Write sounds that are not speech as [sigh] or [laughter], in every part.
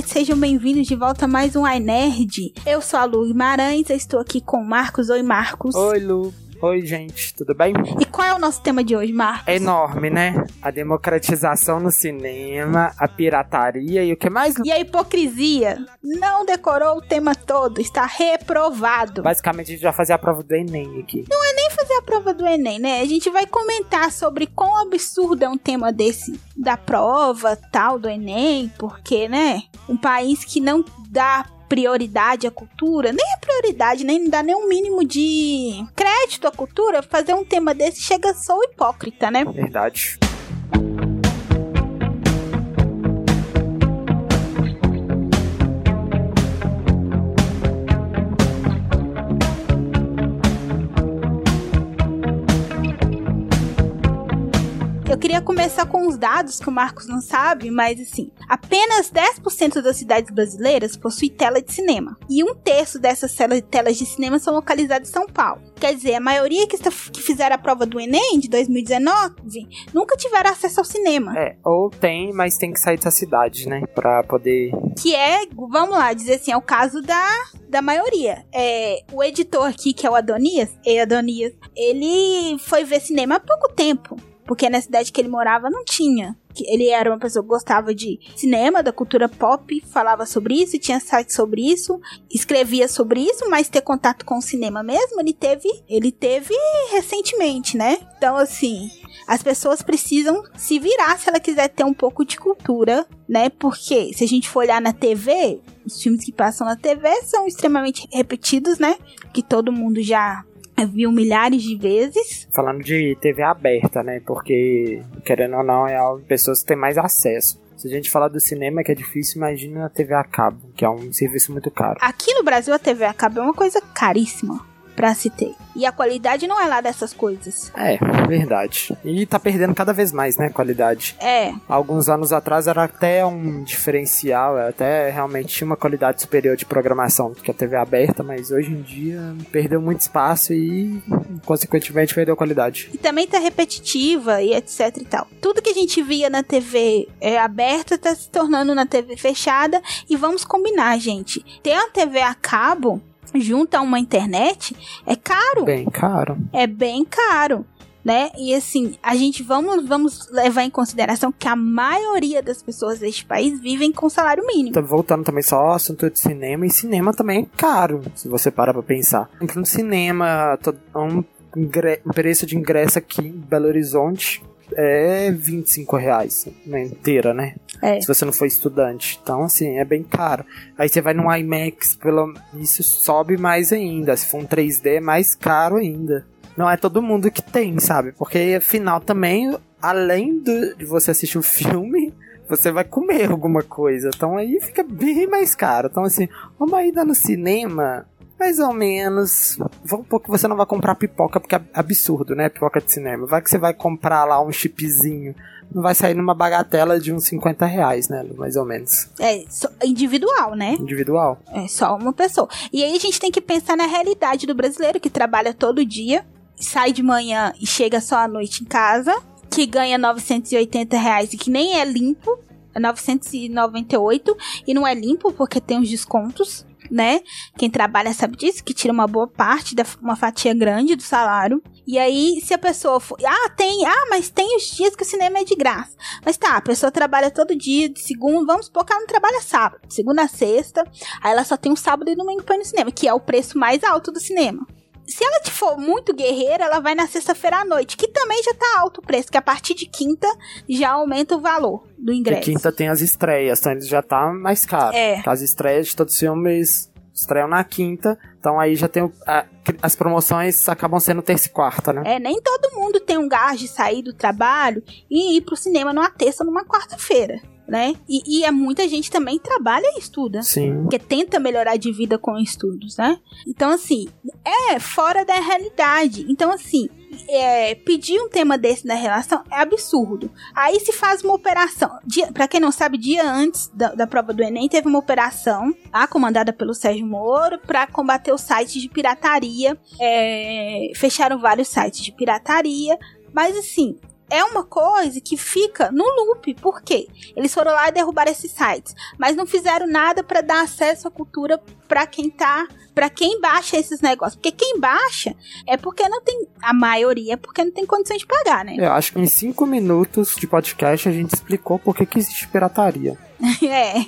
sejam bem-vindos de volta a mais um iNerd. Eu sou a Lu Guimarães, estou aqui com o Marcos. Oi, Marcos. Oi, Lu. Oi, gente, tudo bem? E qual é o nosso tema de hoje, Marcos? É enorme, né? A democratização no cinema, a pirataria e o que mais? E a hipocrisia. Não decorou o tema todo, está reprovado. Basicamente, a gente vai fazer a prova do Enem aqui. Não é nem fazer a prova do Enem, né? A gente vai comentar sobre quão absurdo é um tema desse da prova tal do Enem, porque, né? Um país que não dá prioridade à cultura, nem é prioridade, nem dá nem um mínimo de crédito à cultura, fazer um tema desse chega só hipócrita, né? Verdade. Queria começar com os dados que o Marcos não sabe, mas assim, apenas 10% das cidades brasileiras possuem tela de cinema. E um terço dessas telas de cinema são localizadas em São Paulo. Quer dizer, a maioria que, está, que fizeram a prova do Enem de 2019 nunca tiveram acesso ao cinema. É, ou tem, mas tem que sair dessa cidade, né? Pra poder. Que é, vamos lá, dizer assim, é o caso da, da maioria. É, o editor aqui, que é o Adonias, é Adonias, ele foi ver cinema há pouco tempo. Porque na cidade que ele morava não tinha. Ele era uma pessoa que gostava de cinema, da cultura pop, falava sobre isso, tinha site sobre isso, escrevia sobre isso, mas ter contato com o cinema mesmo, ele teve, ele teve recentemente, né? Então assim, as pessoas precisam se virar se ela quiser ter um pouco de cultura, né? Porque se a gente for olhar na TV, os filmes que passam na TV são extremamente repetidos, né? Que todo mundo já viu milhares de vezes. Falando de TV aberta, né? Porque, querendo ou não, é algo que pessoas têm mais acesso. Se a gente falar do cinema, que é difícil, imagina a TV a cabo, que é um serviço muito caro. Aqui no Brasil, a TV a cabo é uma coisa caríssima pra ter. E a qualidade não é lá dessas coisas. É, verdade. E tá perdendo cada vez mais, né, qualidade. É. Alguns anos atrás era até um diferencial, até realmente tinha uma qualidade superior de programação que a TV aberta, mas hoje em dia perdeu muito espaço e, consequentemente, perdeu qualidade. E também tá repetitiva e etc e tal. Tudo que a gente via na TV é, aberta tá se tornando na TV fechada e vamos combinar, gente. Ter uma TV a cabo junto a uma internet é caro. Bem caro. É bem caro. Né? E assim, a gente vamos, vamos levar em consideração que a maioria das pessoas deste país vivem com salário mínimo. Tá voltando também só ao assunto de cinema, e cinema também é caro, se você parar pra pensar. No cinema, um, um preço de ingresso aqui em Belo Horizonte é 25 reais né, inteira, né? É. Se você não for estudante. Então, assim, é bem caro. Aí você vai no IMAX, pelo, isso sobe mais ainda. Se for um 3D, é mais caro ainda. Não é todo mundo que tem, sabe? Porque afinal também, além do, de você assistir o [laughs] filme, você vai comer alguma coisa. Então aí fica bem mais caro. Então, assim, uma ida no cinema mais ou menos. Vamos pouco que você não vai comprar pipoca, porque é absurdo, né? Pipoca de cinema. Vai que você vai comprar lá um chipzinho. Não vai sair numa bagatela de uns 50 reais, né? Mais ou menos. É individual, né? Individual. É só uma pessoa. E aí a gente tem que pensar na realidade do brasileiro que trabalha todo dia, sai de manhã e chega só à noite em casa, que ganha 980 reais e que nem é limpo. É 998 e não é limpo porque tem os descontos né? Quem trabalha sabe disso, que tira uma boa parte, da, uma fatia grande do salário. E aí, se a pessoa for. Ah, tem. Ah, mas tem os dias que o cinema é de graça. Mas tá, a pessoa trabalha todo dia, de segundo. Vamos supor que ela não trabalha sábado. Segunda a sexta. Aí ela só tem um sábado e domingo pra ir no cinema, que é o preço mais alto do cinema se ela for muito guerreira, ela vai na sexta-feira à noite, que também já tá alto o preço, que a partir de quinta já aumenta o valor do ingresso. E quinta tem as estreias, então ele já tá mais caro. É. As estreias de todos os filmes estreiam na quinta, então aí já tem o, a, as promoções acabam sendo terça e quarta, né? É, nem todo mundo tem um gás de sair do trabalho e ir pro cinema numa terça, numa quarta-feira né? E, e é muita gente também trabalha e estuda. Sim. Que tenta melhorar de vida com estudos, né? Então, assim, é fora da realidade. Então, assim, é, pedir um tema desse na relação é absurdo. Aí se faz uma operação. Para quem não sabe, dia antes da, da, prova do Enem, teve uma operação tá, comandada pelo Sérgio Moro para combater os sites de pirataria. É, fecharam vários sites de pirataria. Mas assim, é uma coisa que fica no loop. Por quê? Eles foram lá e derrubaram esses sites, mas não fizeram nada para dar acesso à cultura para quem tá, para quem baixa esses negócios. Porque quem baixa é porque não tem, a maioria é porque não tem condições de pagar, né? Eu acho que em cinco minutos de podcast a gente explicou por que, que existe pirataria. [laughs] é,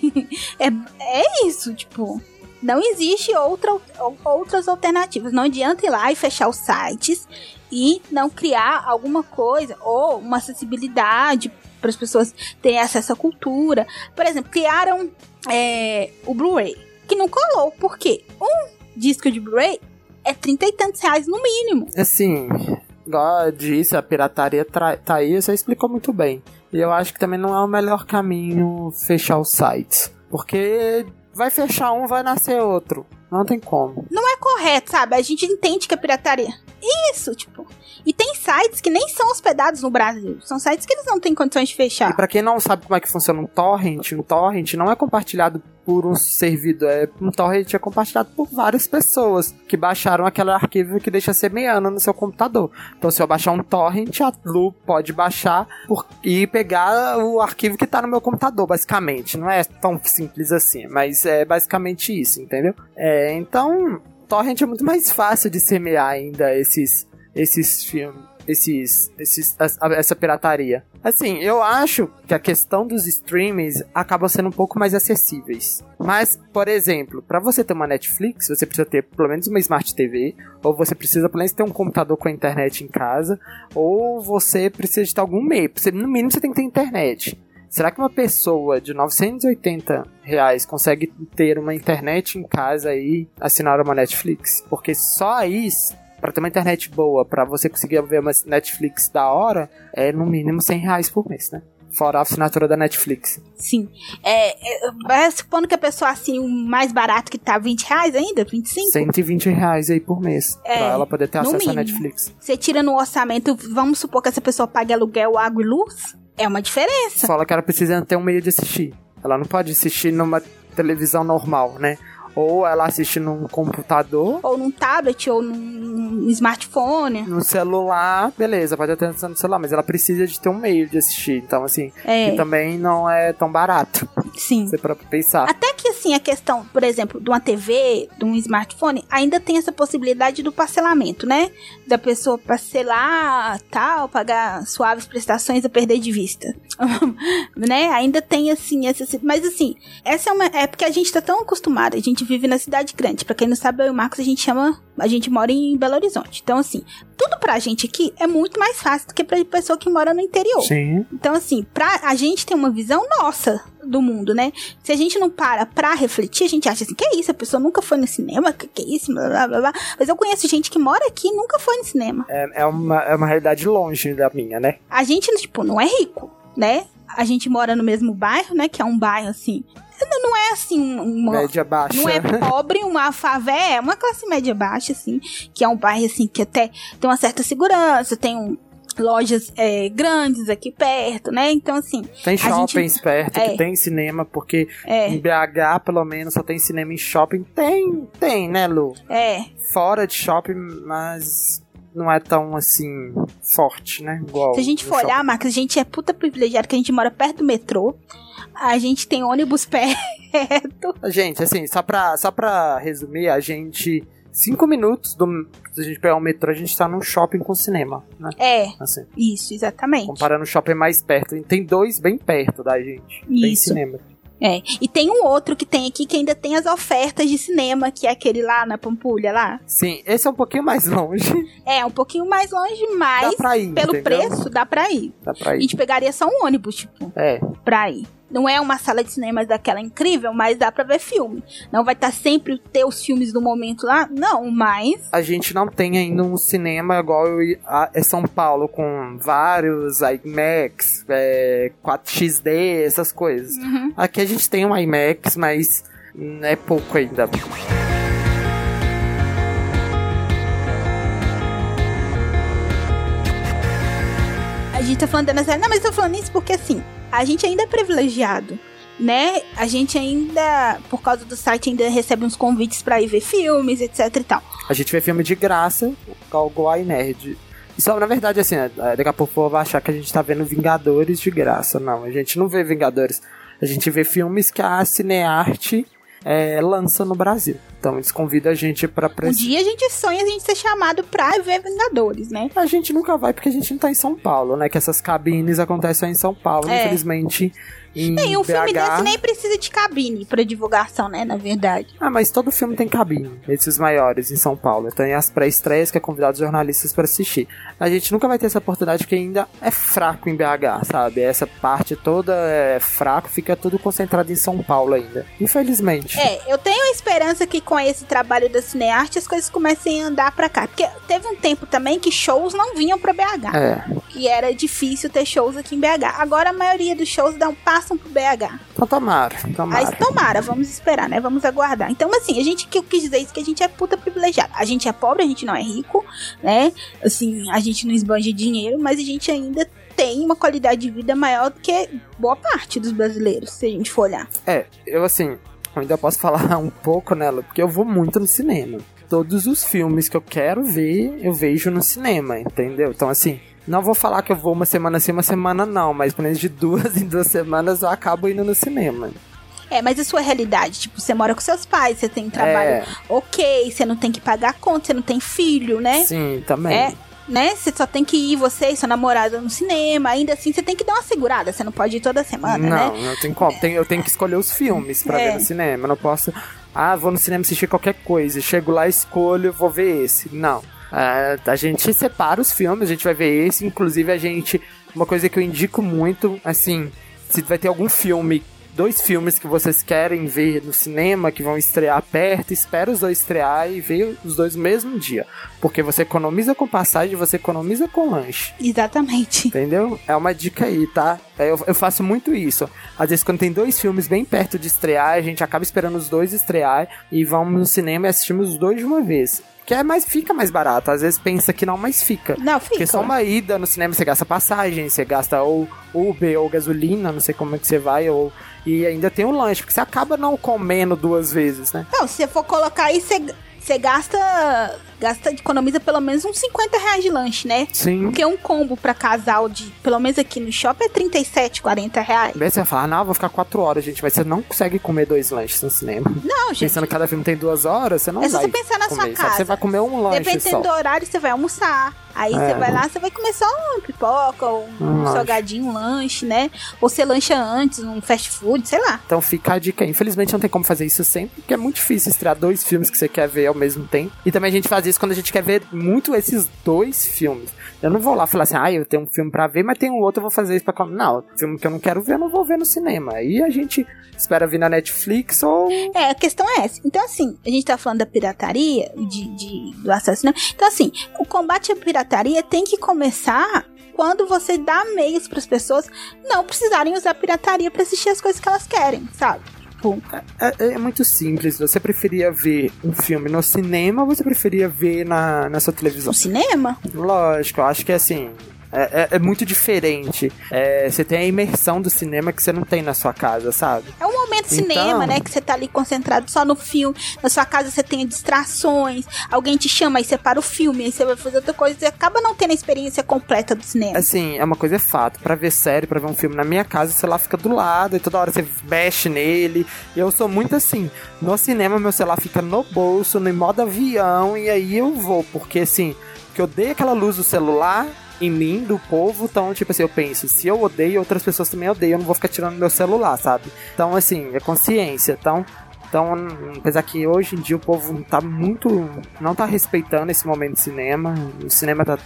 é, é isso, tipo, não existe outra, outras alternativas. Não adianta ir lá e fechar os sites e não criar alguma coisa ou uma acessibilidade para as pessoas terem acesso à cultura. Por exemplo, criaram é, o Blu-ray, que não colou. Por quê? Um disco de Blu-ray é trinta e tantos reais no mínimo. Assim, igual disse, a pirataria tá aí, você explicou muito bem. E eu acho que também não é o melhor caminho fechar os sites. Porque vai fechar um, vai nascer outro. Não tem como. Não é correto, sabe? A gente entende que é pirataria. Isso, tipo. E tem sites que nem são hospedados no Brasil. São sites que eles não têm condições de fechar. E pra quem não sabe como é que funciona um torrent, um torrent não é compartilhado por um servidor. É, um torrent é compartilhado por várias pessoas que baixaram aquele arquivo que deixa semeando no seu computador. Então, se eu baixar um torrent, a Lu pode baixar por, e pegar o arquivo que tá no meu computador, basicamente. Não é tão simples assim, mas é basicamente isso, entendeu? É, então, torrent é muito mais fácil de semear ainda esses esses filmes, esses, esses, essa pirataria. Assim, eu acho que a questão dos streamings acaba sendo um pouco mais acessíveis. Mas, por exemplo, para você ter uma Netflix, você precisa ter pelo menos uma Smart TV, ou você precisa pelo menos ter um computador com a internet em casa, ou você precisa de ter algum meio. No mínimo você tem que ter internet. Será que uma pessoa de 980 reais consegue ter uma internet em casa e assinar uma Netflix? Porque só aí para ter uma internet boa, para você conseguir ver uma Netflix da hora, é no mínimo 100 reais por mês, né? Fora a assinatura da Netflix. Sim. É, é, supondo que a pessoa assine o mais barato que tá 20 reais ainda? 25? 120 reais aí por mês. É, pra ela poder ter acesso mínimo. à Netflix. Você tira no orçamento, vamos supor que essa pessoa pague aluguel, água e luz? É uma diferença. Fala que ela precisa ter um meio de assistir. Ela não pode assistir numa televisão normal, né? Ou ela assiste num computador. Ou num tablet, ou num smartphone. No celular, beleza, pode até no celular, mas ela precisa de ter um meio de assistir. Então, assim, é. que também não é tão barato. Sim. Você para pensar. Até que, assim, a questão, por exemplo, de uma TV, de um smartphone, ainda tem essa possibilidade do parcelamento, né? Da pessoa parcelar, tal, pagar suaves prestações a perder de vista. [laughs] né? Ainda tem, assim, essa. Mas, assim, essa é uma. É porque a gente tá tão acostumado, a gente gente vive na cidade grande. Para quem não sabe, eu e o Marcos a gente chama, a gente mora em Belo Horizonte. Então assim, tudo pra gente aqui é muito mais fácil do que pra pessoa que mora no interior. Sim. Então assim, pra a gente ter uma visão nossa do mundo, né? Se a gente não para pra refletir, a gente acha assim, que é isso? A pessoa nunca foi no cinema, que, que é isso? Blá, blá, blá, blá. Mas eu conheço gente que mora aqui e nunca foi no cinema. É, é, uma, é uma realidade longe da minha, né? A gente, tipo, não é rico, né? A gente mora no mesmo bairro, né? Que é um bairro assim não é assim uma média baixa. Não é pobre, uma favela, é uma classe média baixa assim, que é um bairro assim que até tem uma certa segurança, tem um, lojas é, grandes aqui perto, né? Então, assim. Tem shoppings gente... perto, é. que tem cinema, porque é. em BH, pelo menos, só tem cinema em shopping. Tem, tem, né, Lu? É. Fora de shopping, mas não é tão assim forte, né? Igual Se a gente for olhar, Marcos, a gente é puta privilegiado que a gente mora perto do metrô. A gente tem ônibus [laughs] perto. Gente, assim, só pra, só pra resumir, a gente. Cinco minutos do. Se a gente pegar o metrô, a gente tá num shopping com cinema, né? É. Assim. Isso, exatamente. Comparando o shopping mais perto. Tem dois bem perto da gente. Isso. Tem cinema. É. E tem um outro que tem aqui que ainda tem as ofertas de cinema, que é aquele lá na Pampulha lá. Sim, esse é um pouquinho mais [laughs] longe. É, um pouquinho mais longe, mas dá pra ir, pelo entendeu? preço dá pra ir. Dá pra ir. A gente pegaria só um ônibus, tipo. É. Pra ir. Não é uma sala de cinema daquela incrível, mas dá pra ver filme. Não vai estar tá sempre ter os filmes do momento lá, não, mas. A gente não tem ainda um cinema igual é São Paulo, com vários IMAX, é, 4XD, essas coisas. Uhum. Aqui a gente tem um IMAX, mas é pouco ainda. Gente tá falando da não, mas eu tô falando isso porque assim, a gente ainda é privilegiado, né? A gente ainda, por causa do site, ainda recebe uns convites para ir ver filmes, etc e tal. A gente vê filme de graça, o iNerd. Só, na verdade, assim, é, daqui a pouco vai achar que a gente tá vendo Vingadores de graça. Não, a gente não vê Vingadores. A gente vê filmes que a Cinearte é, lança no Brasil. Então eles convidam a gente pra... Um dia a gente sonha a gente ser chamado pra ver Vingadores, né? A gente nunca vai porque a gente não tá em São Paulo, né? Que essas cabines acontecem em São Paulo. É. Infelizmente, em um BH... filme desse nem precisa de cabine pra divulgação, né? Na verdade. Ah, mas todo filme tem cabine, esses maiores em São Paulo. Tem as pré-estreias que é convidado os jornalistas para assistir. A gente nunca vai ter essa oportunidade porque ainda é fraco em BH, sabe? Essa parte toda é fraco, fica tudo concentrado em São Paulo ainda. Infelizmente. É, eu tenho a esperança que com esse trabalho da Cinearte as coisas comecem a andar pra cá. Porque teve um tempo também que shows não vinham pra BH. É. E era difícil ter shows aqui em BH. Agora a maioria dos shows dão passo passam pro BH. Então tomara, tomara. Mas tomara, vamos esperar, né? Vamos aguardar. Então, assim, a gente que eu quis dizer isso que a gente é puta privilegiada. A gente é pobre, a gente não é rico, né? Assim, a gente não esbanja dinheiro, mas a gente ainda tem uma qualidade de vida maior do que boa parte dos brasileiros, se a gente for olhar. É, eu assim, eu ainda posso falar [laughs] um pouco nela, porque eu vou muito no cinema. Todos os filmes que eu quero ver, eu vejo no cinema, entendeu? Então, assim, não vou falar que eu vou uma semana sim, uma semana não, mas pelo menos de duas [laughs] em duas semanas eu acabo indo no cinema. É, mas a sua realidade, tipo, você mora com seus pais, você tem trabalho é. ok, você não tem que pagar conta, você não tem filho, né? Sim, também. É, né? Você só tem que ir, você e sua namorada no cinema, ainda assim você tem que dar uma segurada, você não pode ir toda semana, não, né? Não, eu tenho como, eu tenho que escolher os filmes pra é. ver no cinema, eu não posso, ah, vou no cinema assistir qualquer coisa, chego lá, escolho, vou ver esse. Não. Uh, a gente separa os filmes, a gente vai ver esse. Inclusive, a gente. Uma coisa que eu indico muito, assim, se vai ter algum filme, dois filmes que vocês querem ver no cinema, que vão estrear perto, espera os dois estrear e vê os dois no mesmo dia. Porque você economiza com passagem, você economiza com lanche. Exatamente. Entendeu? É uma dica aí, tá? É, eu, eu faço muito isso. Às vezes, quando tem dois filmes bem perto de estrear, a gente acaba esperando os dois estrear e vamos no cinema e assistimos os dois de uma vez. Que é mais, fica mais barato. Às vezes pensa que não, mas fica. Não, fica. Porque só uma ida no cinema você gasta passagem, você gasta ou Uber ou gasolina, não sei como é que você vai, ou. E ainda tem o lanche, porque você acaba não comendo duas vezes, né? Não, se você for colocar aí, você você gasta, gasta, economiza pelo menos uns 50 reais de lanche, né? Sim. Porque um combo pra casal de, pelo menos aqui no shopping, é 37, 40 reais. Aí você vai falar, não, vou ficar 4 horas, gente, mas você não consegue comer dois lanches no cinema. Não, gente. Pensando que cada filme tem duas horas, você não é vai. É só você pensar na comer. sua casa. Você vai comer um lanche Dependendo só. do horário, você vai almoçar. Aí é. você vai lá, você vai comer só uma pipoca, ou um, um salgadinho, um lanche, né? Ou você lancha antes, um fast food, sei lá. Então fica a dica. Infelizmente não tem como fazer isso sempre, porque é muito difícil estrear dois filmes que você quer ver ao mesmo tempo. E também a gente faz isso quando a gente quer ver muito esses dois filmes. Eu não vou lá falar assim, ah, eu tenho um filme pra ver, mas tem um outro, eu vou fazer isso pra. Não, filme que eu não quero ver, eu não vou ver no cinema. Aí a gente espera vir na Netflix ou. É, a questão é essa. Então, assim, a gente tá falando da pirataria, de, de do assassinato. Então, assim, o combate à pirataria tem que começar quando você dá meios para as pessoas não precisarem usar pirataria para assistir as coisas que elas querem, sabe? Tipo, é, é, é, muito simples. Você preferia ver um filme no cinema ou você preferia ver na, na sua televisão? No cinema? Lógico, eu acho que assim. É, é, é, muito diferente. É, você tem a imersão do cinema que você não tem na sua casa, sabe? É um momento então... cinema, né? Que você tá ali concentrado só no filme. Na sua casa você tem distrações. Alguém te chama, aí você para o filme, aí você vai fazer outra coisa. Você acaba não tendo a experiência completa do cinema. Assim, é uma coisa é fato. Pra ver série, pra ver um filme na minha casa, o celular fica do lado e toda hora você mexe nele. E eu sou muito assim. No cinema, meu celular fica no bolso, no modo avião, e aí eu vou. Porque assim, que eu dei aquela luz do celular em mim, do povo. Então, tipo assim, eu penso, se eu odeio, outras pessoas também odeiam, eu não vou ficar tirando meu celular, sabe? Então, assim, é consciência. Então, então, apesar que hoje em dia o povo tá muito. não tá respeitando esse momento de cinema. O cinema tá,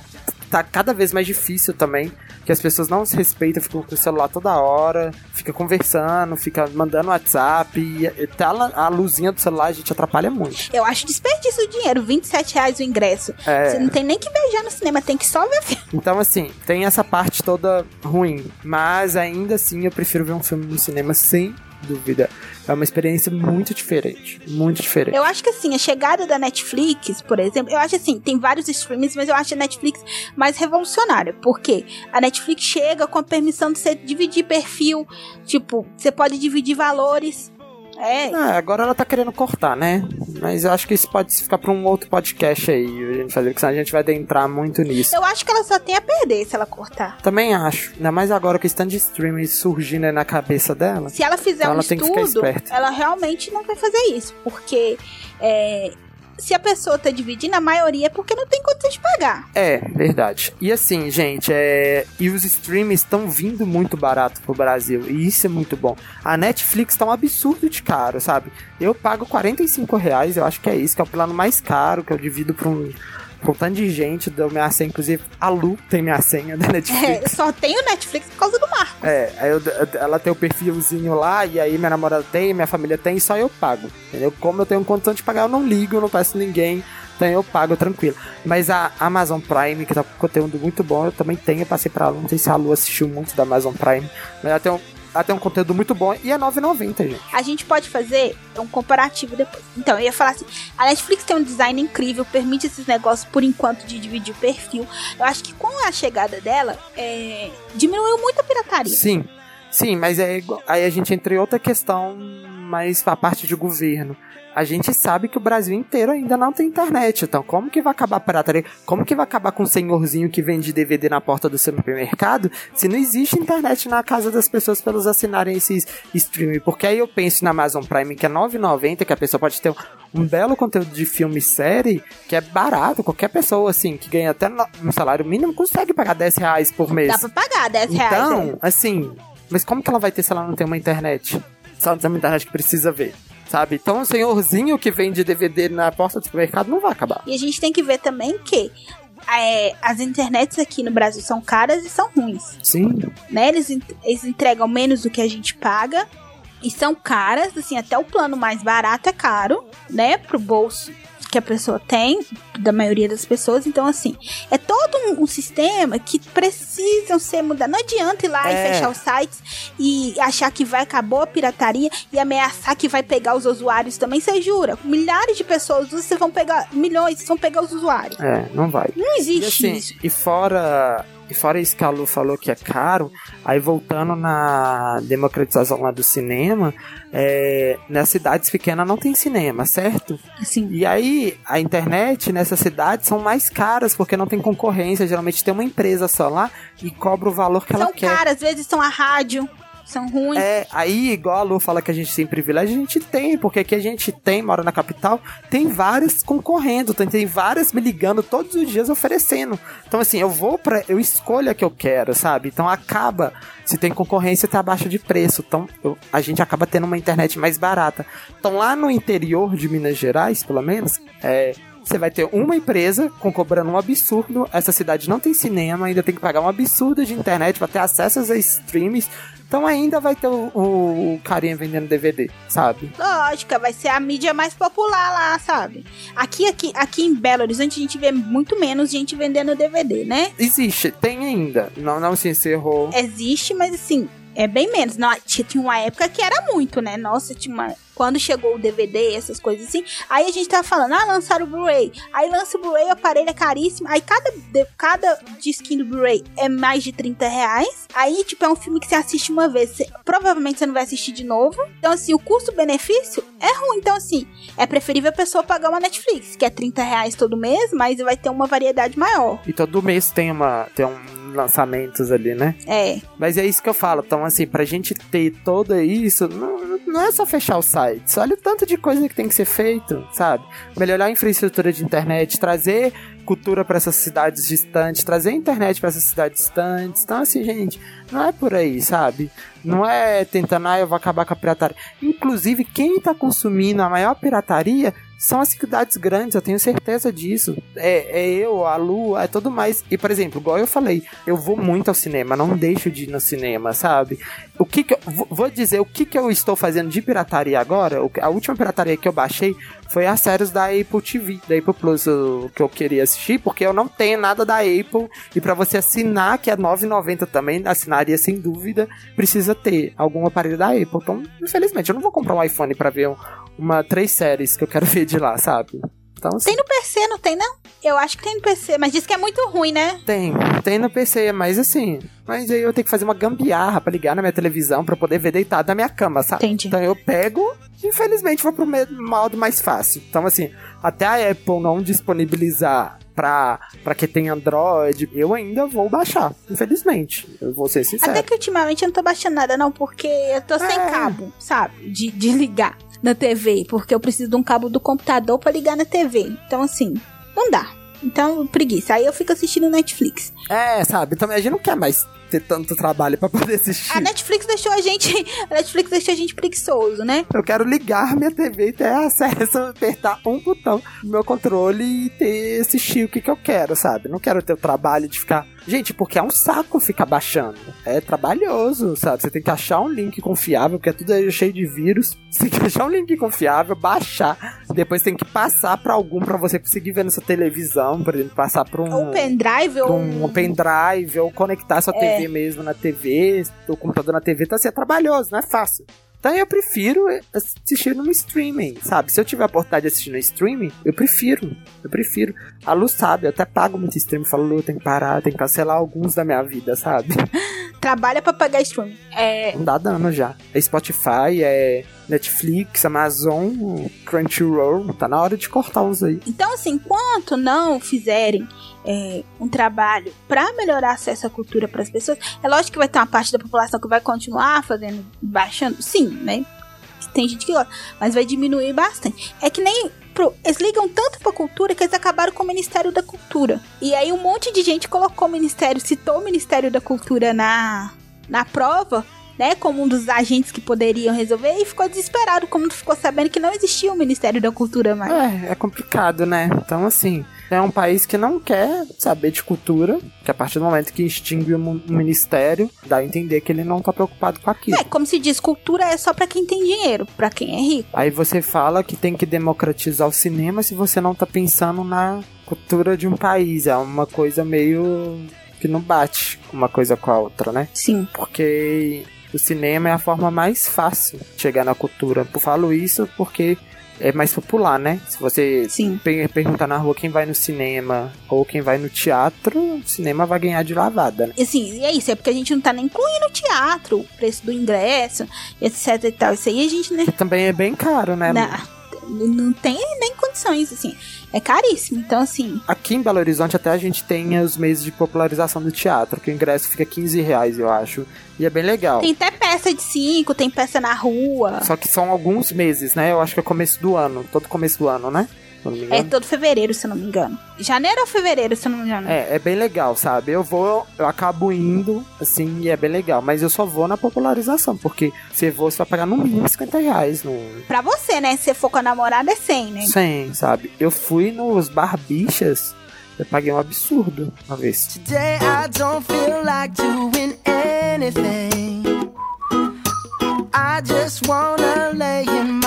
tá cada vez mais difícil também. Que as pessoas não se respeitam, ficam com o celular toda hora, fica conversando, fica mandando WhatsApp. E tá a luzinha do celular, a gente atrapalha muito. Eu acho desperdício o dinheiro, 27 reais o ingresso. É... Você não tem nem que beijar no cinema, tem que só ver filme. Então, assim, tem essa parte toda ruim. Mas ainda assim eu prefiro ver um filme no cinema sem dúvida. É uma experiência muito diferente. Muito diferente. Eu acho que assim, a chegada da Netflix, por exemplo, eu acho assim, tem vários streams, mas eu acho a Netflix mais revolucionária. Porque a Netflix chega com a permissão de você dividir perfil. Tipo, você pode dividir valores É. É, agora ela tá querendo cortar, né? Mas eu acho que isso pode ficar pra um outro podcast aí, a gente fazer, porque senão a gente vai adentrar muito nisso. Eu acho que ela só tem a perder se ela cortar. Também acho. Ainda mais agora que o stand streaming surgindo aí na cabeça dela. Se ela fizer Então um ela tem que ficar estudo, ela realmente não vai fazer isso. Porque é, se a pessoa tá dividindo, a maioria é porque não tem condição de pagar. É, verdade. E assim, gente, é... e os streams estão vindo muito barato pro Brasil. E isso é muito bom. A Netflix tá um absurdo de caro, sabe? Eu pago 45 reais, eu acho que é isso, que é o plano mais caro, que eu divido pra um, pra um tanto de gente. Deu minha senha, inclusive a Lu tem minha senha da É, Netflix. eu só tenho Netflix por causa do Marco. É, aí eu- ela tem o perfilzinho lá, e aí minha namorada tem, minha família tem, só eu pago. Entendeu? Como eu tenho condição de pagar, eu não ligo, eu não peço ninguém. Então eu pago tranquilo. Mas a Amazon Prime, que tá com conteúdo muito bom, eu também tenho, eu passei pra Lu. Não sei se a Lu assistiu muito da Amazon Prime, mas ela tem um, ela tem um conteúdo muito bom e é R$ 9,90, gente. A gente pode fazer um comparativo depois. Então, eu ia falar assim: a Netflix tem um design incrível, permite esses negócios por enquanto de dividir o perfil. Eu acho que com a chegada dela, é, diminuiu muito a pirataria. Sim, sim, mas é igual- aí a gente entra em outra questão, mais a parte de governo. A gente sabe que o Brasil inteiro ainda não tem internet, então como que vai acabar a pirataria? Como que vai acabar com o senhorzinho que vende DVD na porta do supermercado se não existe internet na casa das pessoas para eles assinarem esses streaming? Porque aí eu penso na Amazon Prime que é R$ 9,90, que a pessoa pode ter um, um belo conteúdo de filme e série, que é barato, qualquer pessoa assim, que ganha até um salário mínimo consegue pagar 10 reais por mês. Dá pra pagar 10 reais. né? Então, assim, mas como que ela vai ter se ela não tem uma internet? Ela não tem uma internet que precisa ver, sabe? Então, o senhorzinho que vende DVD na porta do supermercado não vai acabar. E a gente tem que ver também que é, as internets aqui no Brasil são caras e são ruins. Sim, né? Eles, eles entregam menos do que a gente paga e são caras, assim, até o plano mais barato é caro, né? Pro bolso que a pessoa tem, da maioria das pessoas. Então, assim, é todo um, um sistema que precisam ser mudados. Não adianta ir lá É. e fechar os sites e achar que vai acabou a pirataria e ameaçar que vai pegar os usuários também. Você jura? Milhares de pessoas, vocês vão pegar, milhões, vão pegar os usuários. é, não vai. Não E existe assim, isso. e fora, e fora isso que a Lu falou que é caro, aí voltando na democratização lá do cinema, é, nas cidades pequenas não tem cinema, certo? Assim, E aí, a internet nessas cidades são mais caras, porque não tem concorrência. Geralmente tem uma empresa só lá e cobra o valor que ela são quer. caras, às vezes são a rádio, são ruins. É, aí, igual a Lu fala que a gente tem privilégio, a gente tem, porque aqui a gente tem, mora na capital, tem várias concorrendo, tem, tem várias me ligando todos os dias oferecendo. Então, assim, eu vou pra. Eu escolho a que eu quero, sabe? Então acaba. Se tem concorrência, tá abaixo de preço. Então, eu- a gente acaba tendo uma internet mais barata. Então, lá no interior de Minas Gerais, pelo menos, é. Você vai ter uma empresa com cobrando um absurdo. Essa cidade não tem cinema, ainda tem que pagar um absurdo de internet para ter acesso a streams. Então ainda vai ter o, o, carinha vendendo DVD, sabe? Lógica, vai ser a mídia mais popular lá, sabe? Aqui, aqui, aqui em Belo Horizonte a gente vê muito menos gente vendendo DVD, né? Existe, tem ainda. Não, não se encerrou. Existe, mas assim, é bem menos. Não, tinha, uma época que era muito, né? Nossa, tinha uma. Quando chegou o DVD, essas coisas assim, aí a gente tava falando, ah, lançaram o Blu-ray. Aí lança o Blu-ray, o aparelho é caríssimo. Aí cada, cada disquinho do Blu-ray é mais de 30 reais. Aí, tipo, é um filme que você assiste uma vez. você- provavelmente você não vai assistir de novo. Então, assim, o custo-benefício é ruim. Então, assim, é preferível a pessoa pagar uma Netflix, que é 30 reais todo mês, mas vai ter uma variedade maior. E todo mês tem uma. Tem um lançamentos ali, né? É. Mas é isso que eu falo. Então, assim, pra gente ter todo isso, não, não é só fechar o site. Olha o tanto de coisa que tem que ser feito, sabe? Melhorar a infraestrutura de internet, trazer cultura pra essas cidades distantes, trazer internet pra essas cidades distantes. Então, assim, gente, não é por aí, sabe? Não é tentando, ah, eu vou acabar com a pirataria. Inclusive, quem tá consumindo a maior pirataria são as cidades grandes, eu tenho certeza disso. É, é eu, a Lu, é tudo mais. E, por exemplo, igual eu falei, eu vou muito ao cinema, não deixo de ir no cinema, sabe? O que que eu, vou- dizer o que que eu estou fazendo de pirataria agora. A última pirataria que eu baixei foi as séries da Apple TV, da Apple Plus, que eu queria assistir, porque eu não tenho nada da Apple. E pra você assinar, que é R$ 9,90 também, assinaria sem dúvida, precisa ter algum aparelho da Apple. Então, infelizmente, eu não vou comprar um iPhone pra ver um- uma três séries que eu quero ver de lá, sabe? Então, assim, Tem no PC, não tem, não? Eu acho que tem no PC, mas diz que é muito ruim, né? Tem, tem no PC, mas assim. Mas aí eu tenho que fazer uma gambiarra pra ligar na minha televisão pra poder ver deitado na minha cama, sabe? Entendi. Então eu pego, infelizmente vou pro modo mais fácil. Então, assim, até a Apple não disponibilizar pra, pra quem tem Android, eu ainda vou baixar, infelizmente. Eu vou ser sincero. Até que ultimamente eu não tô baixando nada, não, porque eu tô sem É. cabo, sabe? De, de ligar na TV, porque eu preciso de um cabo do computador pra ligar na TV. Então, assim, não dá. Então, preguiça. Aí eu fico assistindo Netflix. É, sabe? Também a gente não quer mais ter tanto trabalho pra poder assistir. A Netflix deixou a gente. A Netflix deixou a gente preguiçoso, né? Eu quero ligar minha TV e ter acesso, [laughs] apertar um botão no meu controle e ter assistir o que, que eu quero, sabe? Não quero ter o trabalho de ficar. Gente, porque é um saco ficar baixando. É trabalhoso, sabe? Você tem que achar um link confiável, porque é tudo aí cheio de vírus. [laughs] Você tem que achar um link confiável, baixar. Depois tem que passar pra algum pra você conseguir ver na sua televisão, por exemplo, passar pra um. Ou pendrive, ou. um pendrive, ou conectar sua É. TV mesmo na TV, o computador na TV, tá assim, é trabalhoso, não é fácil. Então eu prefiro assistir no streaming, sabe? Se eu tiver a oportunidade de assistir no streaming, eu prefiro. Eu prefiro. A Lu sabe, eu até pago muito streaming. Falo, Lu, tem que parar, tem que cancelar alguns da minha vida, sabe? [laughs] Trabalha pra pagar stream. É. Não dá dano já. É Spotify, é Netflix, Amazon, Crunchyroll. Tá na hora de cortar uns aí. Então, assim, enquanto não fizerem é, um trabalho pra melhorar acesso à cultura pras pessoas, é lógico que vai ter uma parte da população que vai continuar fazendo, baixando, sim, né? Tem gente que gosta, mas vai diminuir bastante. É que nem. pro- eles ligam tanto pra cultura que eles acabaram com o Ministério da Cultura. E aí um monte de gente colocou o Ministério, citou o Ministério da Cultura na, na prova, né? Como um dos agentes que poderiam resolver e ficou desesperado, como ficou sabendo que não existia o Ministério da Cultura mais. É, é complicado, né? Então, assim, é um país que não quer saber de cultura, que a partir do momento que extingue o ministério, dá a entender que ele não tá preocupado com aquilo. É, como se diz, cultura é só pra quem tem dinheiro, pra quem é rico. Aí você fala que tem que democratizar o cinema se você não tá pensando na cultura de um país. É uma coisa meio que não bate uma coisa com a outra, né? Sim. Porque o cinema é a forma mais fácil de chegar na cultura. Eu falo isso porque é mais popular, né? Se você Sim. per- perguntar na rua quem vai no cinema ou quem vai no teatro, o cinema vai ganhar de lavada, né? Assim, e é isso, é porque a gente não tá nem incluindo o teatro, o preço do ingresso, etc e tal. Isso aí a gente, né? Também é bem caro, né? Não, não tem nem condições, assim. É caríssimo. Então, assim, Aqui em Belo Horizonte até a gente tem os meses de popularização do teatro, que o ingresso fica 15 reais, eu acho. E é bem legal. tem até peça de cinco, tem peça na rua. Só que são alguns meses, né? Eu acho que é começo do ano, todo começo do ano, né? Se não me É engano. todo fevereiro, se eu não me engano. Janeiro ou fevereiro, se eu não me engano. É, é bem legal, sabe? Eu vou, eu acabo indo, assim, e é bem legal. Mas eu só vou na popularização, porque se for, você vai pagar no mínimo 50 reais no Pra você, né? Se você for com a namorada, é 100, né? 100, sabe? Eu fui nos barbichas, eu paguei um absurdo uma vez. Today I don't feel like doing anything. I just wanna lay in.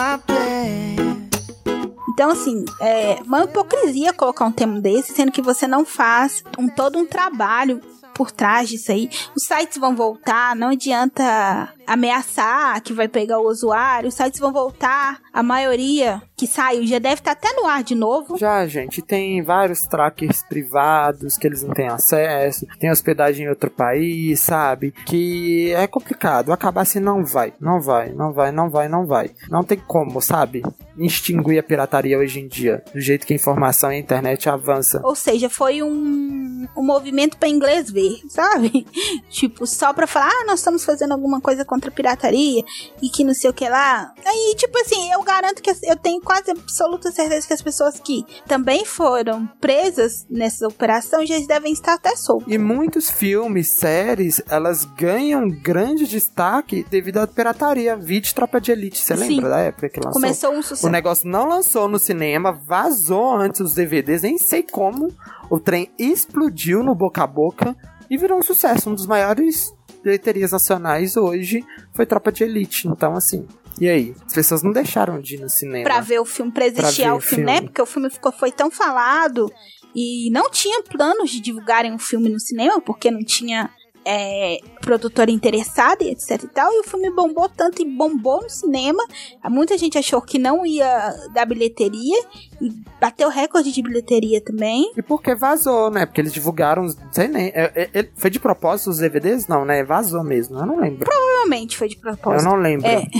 Então, assim, é uma hipocrisia colocar um tema desse, sendo que você não faz um, todo um trabalho por trás disso aí. Os sites vão voltar, não adianta ameaçar que vai pegar o usuário. Os sites vão voltar, a maioria que saiu já deve estar até no ar de novo. Já, gente, tem vários trackers privados que eles não têm acesso, tem hospedagem em outro país, sabe? Que é complicado. Acabar assim não vai, não vai, não vai, não vai, não vai. Não tem como, sabe? Extinguir a pirataria hoje em dia, do jeito que a informação e a internet avança. Ou seja, foi um, um movimento para inglês ver, sabe? [laughs] tipo, só pra falar, ah, nós estamos fazendo alguma coisa contra a pirataria e que não sei o que lá. Aí, tipo assim, eu garanto que eu tenho quase absoluta certeza que as pessoas que também foram presas nessa operação já devem estar até soltas. E muitos filmes, séries, elas ganham grande destaque devido à pirataria. Vídeo Tropa de Elite, você lembra da época que lançou? Começou um O sucesso. negócio não lançou no cinema, vazou antes os DVDs, nem sei como. O trem explodiu no boca a boca e virou um sucesso. Um dos maiores bilheterias nacionais hoje foi Tropa de Elite. Então, assim, e aí? As pessoas não deixaram de ir no cinema. Pra ver o filme, Pra ver o o filme, né? filme. Porque o filme ficou, foi tão falado e não tinha planos de divulgarem um filme no cinema, porque não tinha é, produtora interessada e etc e tal. E o filme bombou tanto e bombou no cinema. Muita gente achou que não ia dar bilheteria e bateu recorde de bilheteria também. E porque vazou, né? Porque eles divulgaram, não sei nem. É, é, é, foi de propósito os DVDs? Não, né? Vazou mesmo. Eu não lembro. Provavelmente foi de propósito. Eu não lembro. É. [laughs]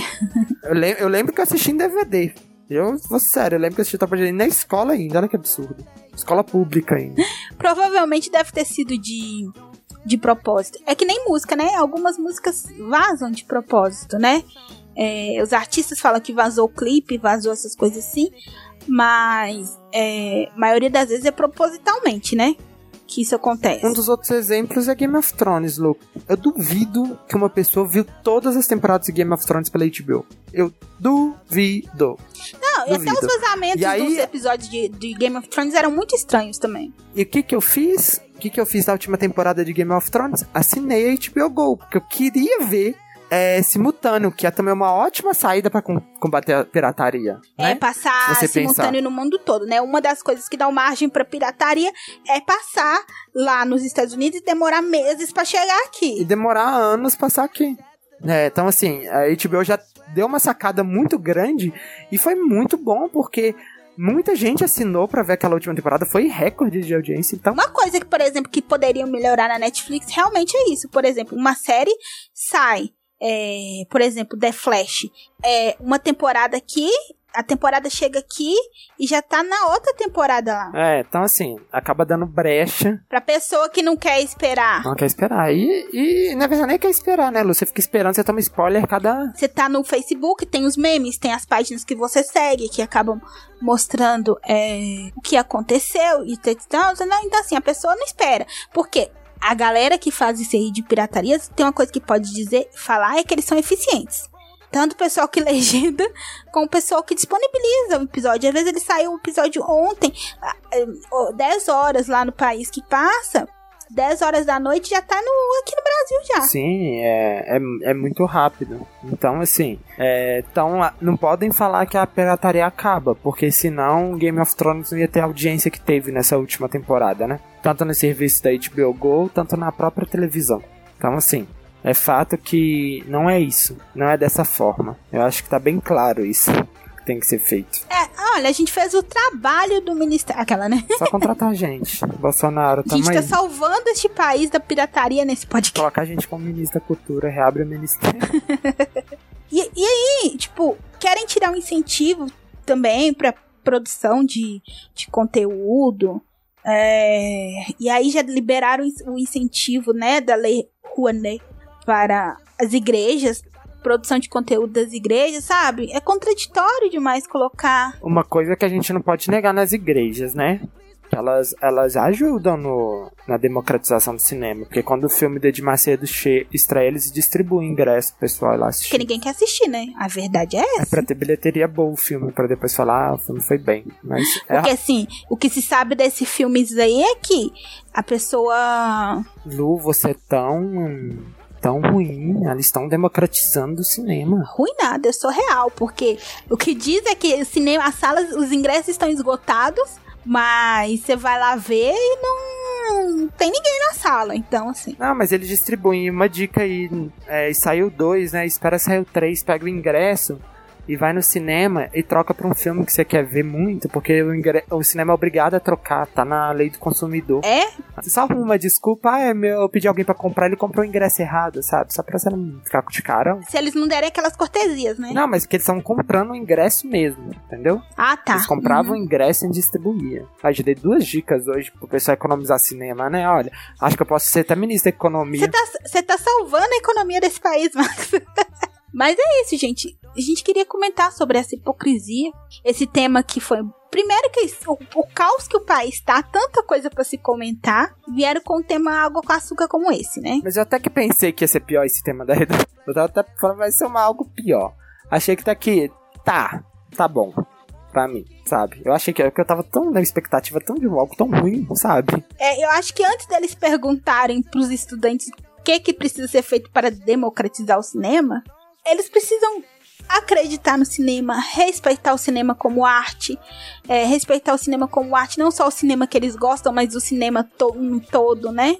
Eu, eu lembro que eu assisti em DVD. Eu vou sério, eu lembro que eu assisti Tropa de Elite na escola ainda, olha que absurdo. Escola pública ainda. [laughs] Provavelmente deve ter sido de, de propósito. É que nem música, né? Algumas músicas vazam de propósito, né? É, os artistas falam que vazou o clipe, vazou essas coisas assim, mas é, a maioria das vezes é propositalmente, né? Que isso acontece. Um dos outros exemplos é Game of Thrones, Lu. Eu duvido que uma pessoa viu todas as temporadas de Game of Thrones pela HBO. Eu duvido. Não, e até Duvido. os vazamentos aí- dos episódios de, de Game of Thrones eram muito estranhos também. E o que que eu fiz? O que que eu fiz na última temporada de Game of Thrones? Assinei a HBO Go, porque eu queria ver é, simultâneo, que é também uma ótima saída com- combater a pirataria. É né? passar você simultâneo no mundo todo, né? Uma das coisas que dá margem pra pirataria é passar lá nos Estados Unidos e demorar meses pra chegar E aqui. demorar anos passar aqui. É, então, assim, a HBO já deu uma sacada muito grande e foi muito bom, porque muita gente assinou pra ver aquela última temporada, foi recorde de audiência, então... Uma coisa que, por exemplo, que poderiam melhorar na Netflix realmente é isso. Por exemplo, uma série sai, é, por exemplo, The Flash, é uma temporada aqui, a temporada chega aqui e já tá na outra temporada lá. É, então assim, acaba dando brecha, Pra pessoa que não quer esperar. não quer esperar. E, e na verdade nem quer esperar, né, Lu? Você fica esperando, você toma spoiler cada... Você tá no Facebook, tem os memes, tem as páginas que você segue, que acabam mostrando é, o que aconteceu e tal, tal. Então, assim, a pessoa não espera. Porque a galera que faz isso aí de pirataria, tem uma coisa que pode dizer, falar, é que eles são eficientes. Tanto o pessoal que [laughs] legenda, como o pessoal que disponibiliza o episódio. Às vezes ele saiu o episódio ontem, ah, eh, oh, 10 horas lá no país que passa, 10 horas da noite já tá no, aqui no Brasil já. Sim, é, é, é muito rápido. Então, assim, é, a- não podem falar que a pirataria acaba, porque senão Game of Thrones não ia ter a audiência que teve nessa última temporada, né? Tanto no serviço da HBO Go, tanto na própria televisão. Então, assim, é fato que não é isso, não é dessa forma. Eu acho que tá bem claro isso que tem que ser feito. É, olha, a gente fez o trabalho do Ministério. Aquela, né? Só contratar a gente. [laughs] Bolsonaro, A gente tá aí. salvando este país da pirataria nesse podcast. Colocar a gente como ministro da cultura, reabre o ministério. [laughs] E, e aí, tipo, querem tirar um incentivo também pra produção de, de conteúdo. é, e aí já liberaram o incentivo, né, da lei Rouanet para as igrejas, produção de conteúdo das igrejas, sabe? É contraditório demais colocar. uma coisa que a gente não pode negar nas igrejas, né? Elas, elas ajudam no, na democratização do cinema. Porque quando o filme de Edir Macedo estreia, eles distribuem ingresso pro pessoal lá Porque assistir. ninguém quer assistir, né? A verdade é É essa. pra ter bilheteria boa o filme, pra depois falar, ah, o filme foi bem. Mas é, Porque assim, o que se sabe desses filmes aí é que a pessoa. Lu, você é tão, tão ruim. Eles estão democratizando o cinema. Ruim nada, eu sou real, porque o que diz é que o cinema, as salas, os ingressos estão esgotados, mas você vai lá ver e não tem ninguém na sala. Então, assim. Não, mas eles distribuem uma dica aí. É, saiu dois, né? Espera sair o três, pega o ingresso e vai no cinema e troca pra um filme que você quer ver muito, porque o, ingre- o cinema é obrigado a trocar, tá na lei do consumidor. É? Você só arruma uma desculpa, ah, é meu, eu pedi alguém pra comprar, ele comprou o ingresso errado, sabe? Só pra você não ficar de cara. Se eles não derem aquelas cortesias, né? Não, mas porque eles estão comprando o ingresso mesmo, entendeu? Ah, tá. Eles compravam o ingresso e distribuíam. Aí eu dei duas dicas hoje pro pessoal economizar cinema, né? Olha, acho que eu posso ser até ministro da economia. Você tá, tá salvando a economia desse país, [laughs] Max. Mas é isso, gente. A gente queria comentar sobre essa hipocrisia. Esse tema que foi. Primeiro que o, o caos que o país tá, tanta coisa pra se comentar. Vieram com um tema água com açúcar como esse, né? Mas eu até que pensei que ia ser pior esse tema da redação. Eu tava até falando, vai ser uma, algo pior. Achei que tá aqui, tá, tá bom. Pra mim, sabe? Eu achei que, que eu tava tão na expectativa tão de algo tão ruim, sabe? É, eu acho que antes deles perguntarem pros estudantes o que, que precisa ser feito para democratizar o cinema, eles precisam acreditar no cinema, respeitar o cinema como arte, é, respeitar o cinema como arte, não só o cinema que eles gostam, mas o cinema to um todo, né?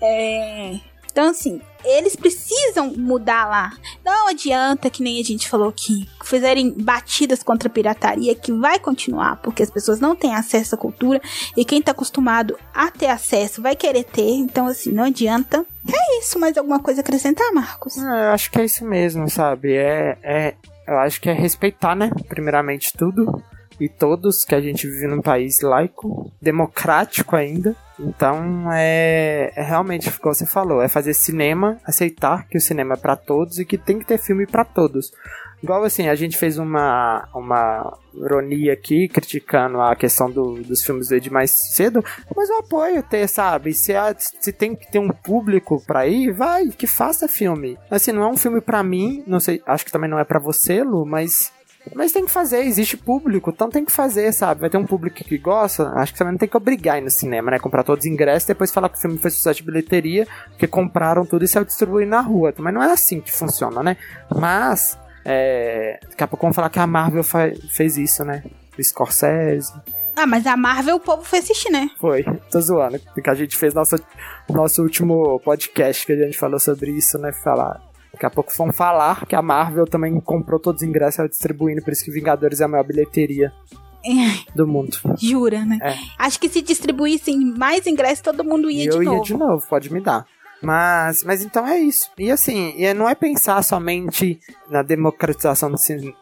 É, Então, assim, eles precisam mudar lá. Não adianta que nem a gente falou que fizerem batidas contra a pirataria, que vai continuar, porque as pessoas não têm acesso à cultura e quem tá acostumado a ter acesso vai querer ter. Então, assim, não adianta. É isso, mais alguma coisa a acrescentar, Marcos? É, eu acho que é isso mesmo, sabe? É, é, eu acho que é respeitar, né? Primeiramente tudo e todos que a gente vive num país laico, democrático ainda. Então é, é realmente, como você falou, é fazer cinema, aceitar que o cinema é para todos e que tem que ter filme para todos. Igual assim, a gente fez uma, uma ironia aqui, criticando a questão do, dos filmes de mais cedo, mas eu apoio ter, sabe? Se, se tem que ter um público pra ir, vai, que faça filme. Assim, não é um filme pra mim, não sei, acho que também não é pra você, Lu, mas mas tem que fazer, existe público, então tem que fazer, sabe? Vai ter um público que gosta, acho que também não tem que obrigar ir no cinema, né? Comprar todos os ingressos e depois falar que o filme foi sucesso de bilheteria, porque compraram tudo e saiu distribuir na rua. Mas não é assim que funciona, né? Mas, é, daqui a pouco vamos falar que a Marvel fez isso, né? O Scorsese. Ah, mas a Marvel o povo foi assistir, né? Foi, tô zoando. Porque a gente fez nosso, nosso último podcast que a gente falou sobre isso, né? Falar Daqui a pouco vão falar que a Marvel também comprou todos os ingressos e distribuindo, por isso que Vingadores é a maior bilheteria do mundo. Jura, né? É. Acho que se distribuíssem mais ingressos, todo mundo ia e de eu novo. Eu ia de novo, pode me dar. Mas, mas então é isso. E assim, não é pensar somente na democratização do,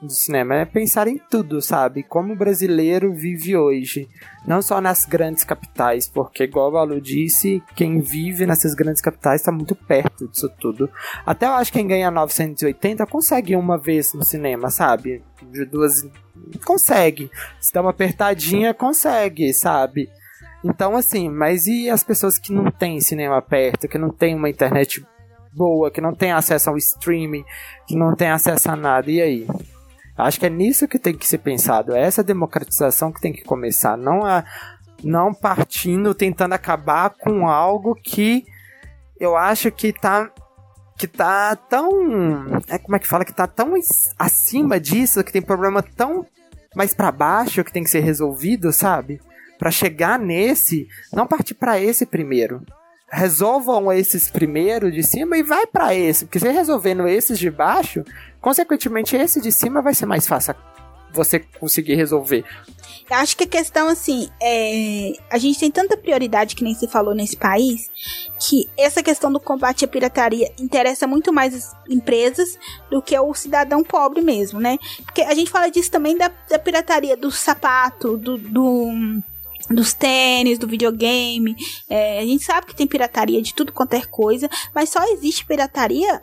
cinema, é pensar em tudo, sabe? Como o brasileiro vive hoje. Não só nas grandes capitais, porque, igual a Lu disse, quem vive nessas grandes capitais está muito perto disso tudo. Até eu acho que quem ganha 980 consegue uma vez no cinema, sabe? De duas. Consegue. Se dá uma apertadinha, consegue, sabe? Então, assim, mas e as pessoas que não têm cinema perto, que não têm uma internet boa, que não têm acesso ao streaming, que não têm acesso a nada, e aí? Acho que é nisso que tem que ser pensado, é essa democratização que tem que começar, não a não partindo tentando acabar com algo que eu acho que tá que tá tão, é como é que fala que tá tão acima disso, que tem problema tão mais para baixo que tem que ser resolvido, sabe? Para chegar nesse, não partir para esse primeiro. Resolvam esses primeiro de cima e vai para esse, porque você resolvendo esses de baixo, consequentemente esse de cima vai ser mais fácil você conseguir resolver. Eu acho que a questão, assim, é. A gente tem tanta prioridade que nem se falou nesse país, que essa questão do combate à pirataria interessa muito mais as empresas do que o cidadão pobre mesmo, né? Porque a gente fala disso também da, da pirataria do sapato, do, do dos tênis, do videogame. É, a gente sabe que tem pirataria de tudo quanto é coisa, mas só existe pirataria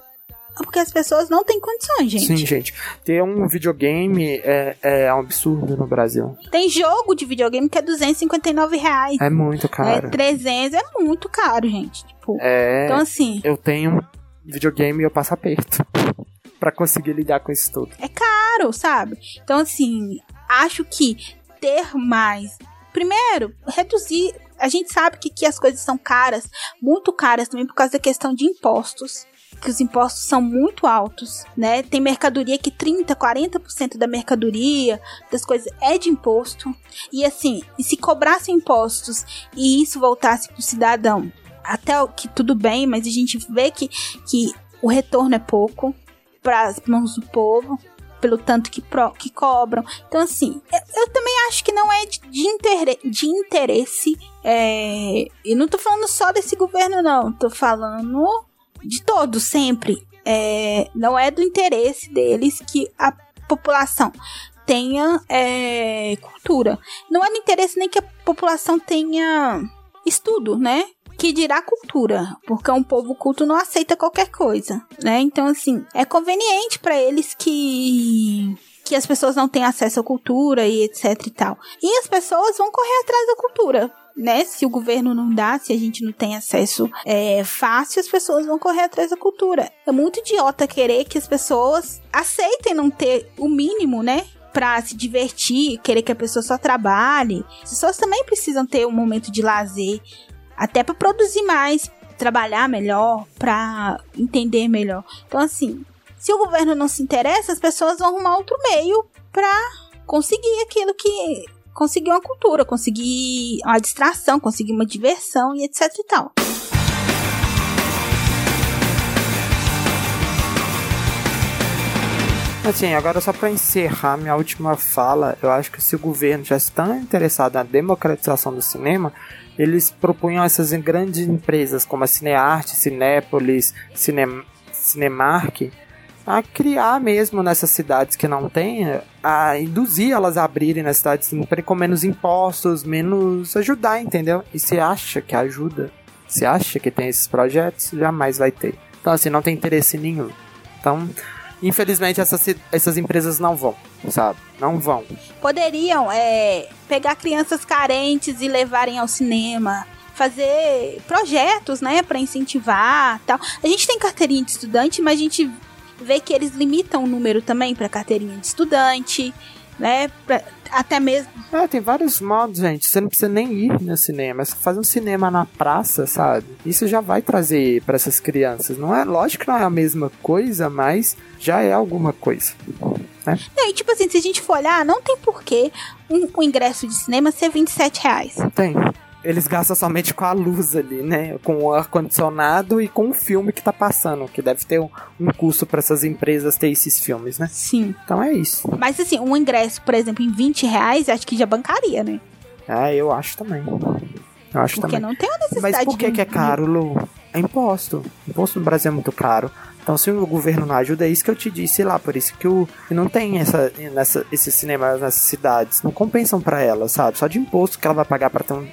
porque as pessoas não têm condições, gente. Sim, gente. Ter um videogame é, é um absurdo no Brasil. Tem jogo de videogame que é 259 reais. É muito caro. É 300, é muito caro, gente. Tipo, é, então, assim... Eu tenho videogame e eu passo aperto [laughs] para conseguir lidar com isso tudo. É caro, sabe? Então, assim, acho que ter mais Primeiro, reduzir. A gente sabe que, que as coisas são caras, muito caras também por causa da questão de impostos que os impostos são muito altos, né? Tem mercadoria que 30, 40% da mercadoria, das coisas é de imposto. E assim, e se cobrassem impostos e isso voltasse para o cidadão, até que tudo bem, mas a gente vê que, que o retorno é pouco para as mãos do povo pelo tanto que, pro, que cobram. Então, assim, eu, eu, também acho que não é de, de, inter, de interesse. É, e não tô falando só desse governo, não. Tô falando de todos, sempre. É, não é do interesse deles que a população tenha é, cultura. Não é do interesse nem que a população tenha estudo, né? Que dirá cultura, porque um povo culto não aceita qualquer coisa, né? Então, assim, é conveniente para eles que que as pessoas não têm acesso à cultura e etc e tal. E as pessoas vão correr atrás da cultura, né? Se o governo não dá, se a gente não tem acesso é, fácil, as pessoas vão correr atrás da cultura. É muito idiota querer que as pessoas aceitem não ter o mínimo, né? Pra se divertir, querer que a pessoa só trabalhe. As pessoas também precisam ter um momento de lazer, até para produzir mais, trabalhar melhor, para entender melhor. Então, assim, se o governo não se interessa, as pessoas vão arrumar outro meio para conseguir aquilo que. conseguir uma cultura, conseguir uma distração, conseguir uma diversão e etc e tal. Assim, agora só para encerrar minha última fala, eu acho que se o governo já está interessado na democratização do cinema, eles propunham essas grandes empresas como a Cinearte, Cinépolis, Cine, Cinemark, a criar mesmo nessas cidades que não tem, a induzir elas a abrirem nas cidades com menos impostos, menos ajudar, entendeu? E se acha que ajuda, se acha que tem esses projetos, jamais vai ter. Então assim, não tem interesse nenhum. Então, infelizmente essas, essas empresas não vão, sabe? Não vão. Poderiam é, pegar crianças carentes e levarem ao cinema, fazer projetos, né, para incentivar, tal. A gente tem carteirinha de estudante, mas a gente vê que eles limitam o número também para carteirinha de estudante, né? Pra, até mesmo. É, tem vários modos, gente. Você não precisa nem ir no cinema. Você faz um cinema na praça, sabe? Isso já vai trazer para essas crianças. Não é, lógico que não é a mesma coisa, mas já é alguma coisa. Né? É, e tipo assim, se a gente for olhar, não tem porquê um, um ingresso de cinema ser 27 reais. Tem eles gastam somente com a luz ali, né? Com o ar-condicionado e com o filme que tá passando, que deve ter um, um custo para essas empresas ter esses filmes, né? Sim. Então é isso. Mas assim, um ingresso, por exemplo, em 20 reais, acho que já bancaria, né? Ah, eu acho também. Eu acho Porque também. não tem uma necessidade Mas por que, de... que é caro, Lu? É imposto. Imposto no Brasil é muito caro. Então, se o governo não ajuda, é isso que eu te disse lá. Por isso que o, não tem essa, nessa, esses cinemas nessas cidades. Não compensam para ela, sabe? Só de imposto que ela vai pagar para um,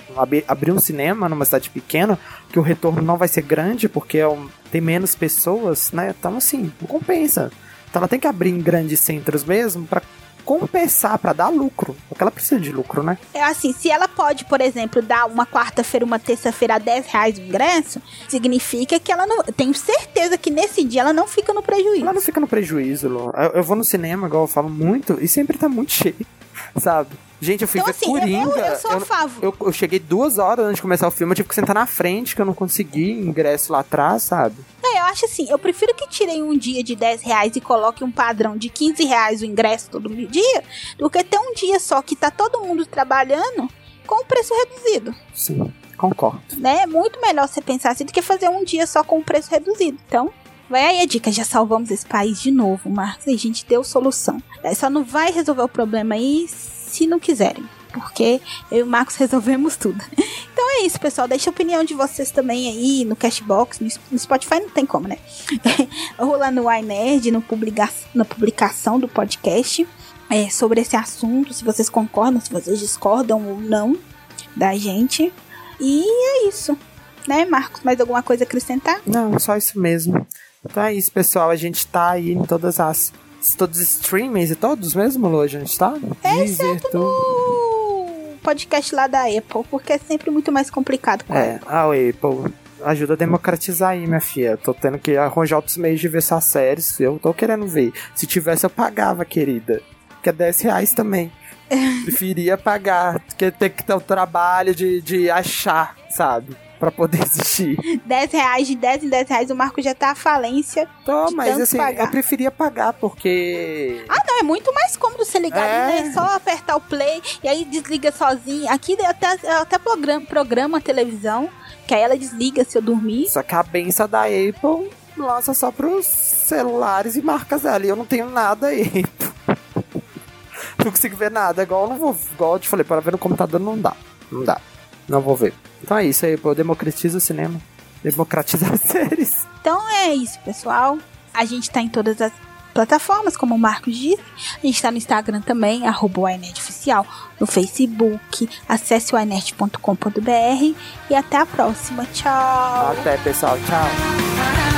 abrir um cinema numa cidade pequena, que o retorno não vai ser grande, porque é um, tem menos pessoas, né? Então, assim, não compensa. Então, ela tem que abrir em grandes centros mesmo para compensar, para dar lucro. Porque ela precisa de lucro, né? É assim, se ela pode, por exemplo, dar uma quarta-feira, uma terça-feira a 10 reais o ingresso, significa que ela não. Tenho certeza que nesse dia ela não fica no prejuízo. Ela não fica no prejuízo, Lu. Eu, eu vou no cinema, igual eu falo muito, e sempre tá muito cheio, [laughs] sabe? Gente, eu fui Então, ver assim, eu- Coringa. eu- eu sou a favor. Eu, eu cheguei duas horas antes de começar o filme, eu tive que sentar na frente, que eu não consegui ingresso lá atrás, sabe? É, eu acho assim, eu prefiro que tirem um dia de 10 reais e coloquem um padrão de 15 reais o ingresso todo dia, do que ter um dia só que tá todo mundo trabalhando com o preço reduzido, Sim, concordo. né? É muito melhor você pensar assim do que fazer um dia só com o preço reduzido. Então, vai aí a dica, já salvamos esse país de novo, Marcos, a gente deu solução. Só não vai resolver o problema aí se não quiserem. Porque eu e o Marcos [laughs] resolvemos tudo. Então é isso, pessoal. Deixa a opinião de vocês também aí no Cashbox. No, Spotify não tem como, né? [laughs] Ou lá no iNerd, no publica na publicação do podcast. é, sobre esse assunto. Se vocês concordam, se vocês discordam ou não da gente. E é isso. Né, Marcos? Mais alguma coisa a acrescentar? Não, só isso mesmo. Então é isso, pessoal. A gente tá aí em todas as. Todos os streamings e todos mesmo, Lu, a gente tá? Deezer, tudo. Podcast lá da Apple, porque é sempre muito mais complicado. com É, a Apple ajuda a democratizar aí, minha filha. Tô tendo que arranjar outros meios de ver essas séries. Eu tô querendo ver. Se tivesse, eu pagava, querida. Que é 10 reais também. [laughs] Preferia pagar, porque ter que ter o trabalho de, de achar, sabe? Pra poder existir. 10 reais, de 10 em 10 reais, o Marco já tá à falência. De mas assim, pagar. eu preferia pagar, porque. Ah, não, é muito mais cômodo você ligar É. ali, né? É só apertar o play e aí desliga sozinho. Aqui eu até, até programa, programa a televisão, que aí ela desliga se eu dormir. Só que a benção da Apple lança só pros celulares e marcas dela. E eu não tenho nada Apple. [laughs] não consigo ver nada. Igual eu não vou. Igual eu te falei, para ver no computador não dá. Não dá. Não vou ver. Então é isso aí, Apple. Democratiza o cinema. Democratiza as [laughs] séries. Então é isso, pessoal. A gente tá em todas as plataformas, como o Marcos disse. A gente tá no Instagram também, arroba Oficial, no Facebook. Acesse o e até a próxima. Tchau! Até, pessoal. Tchau.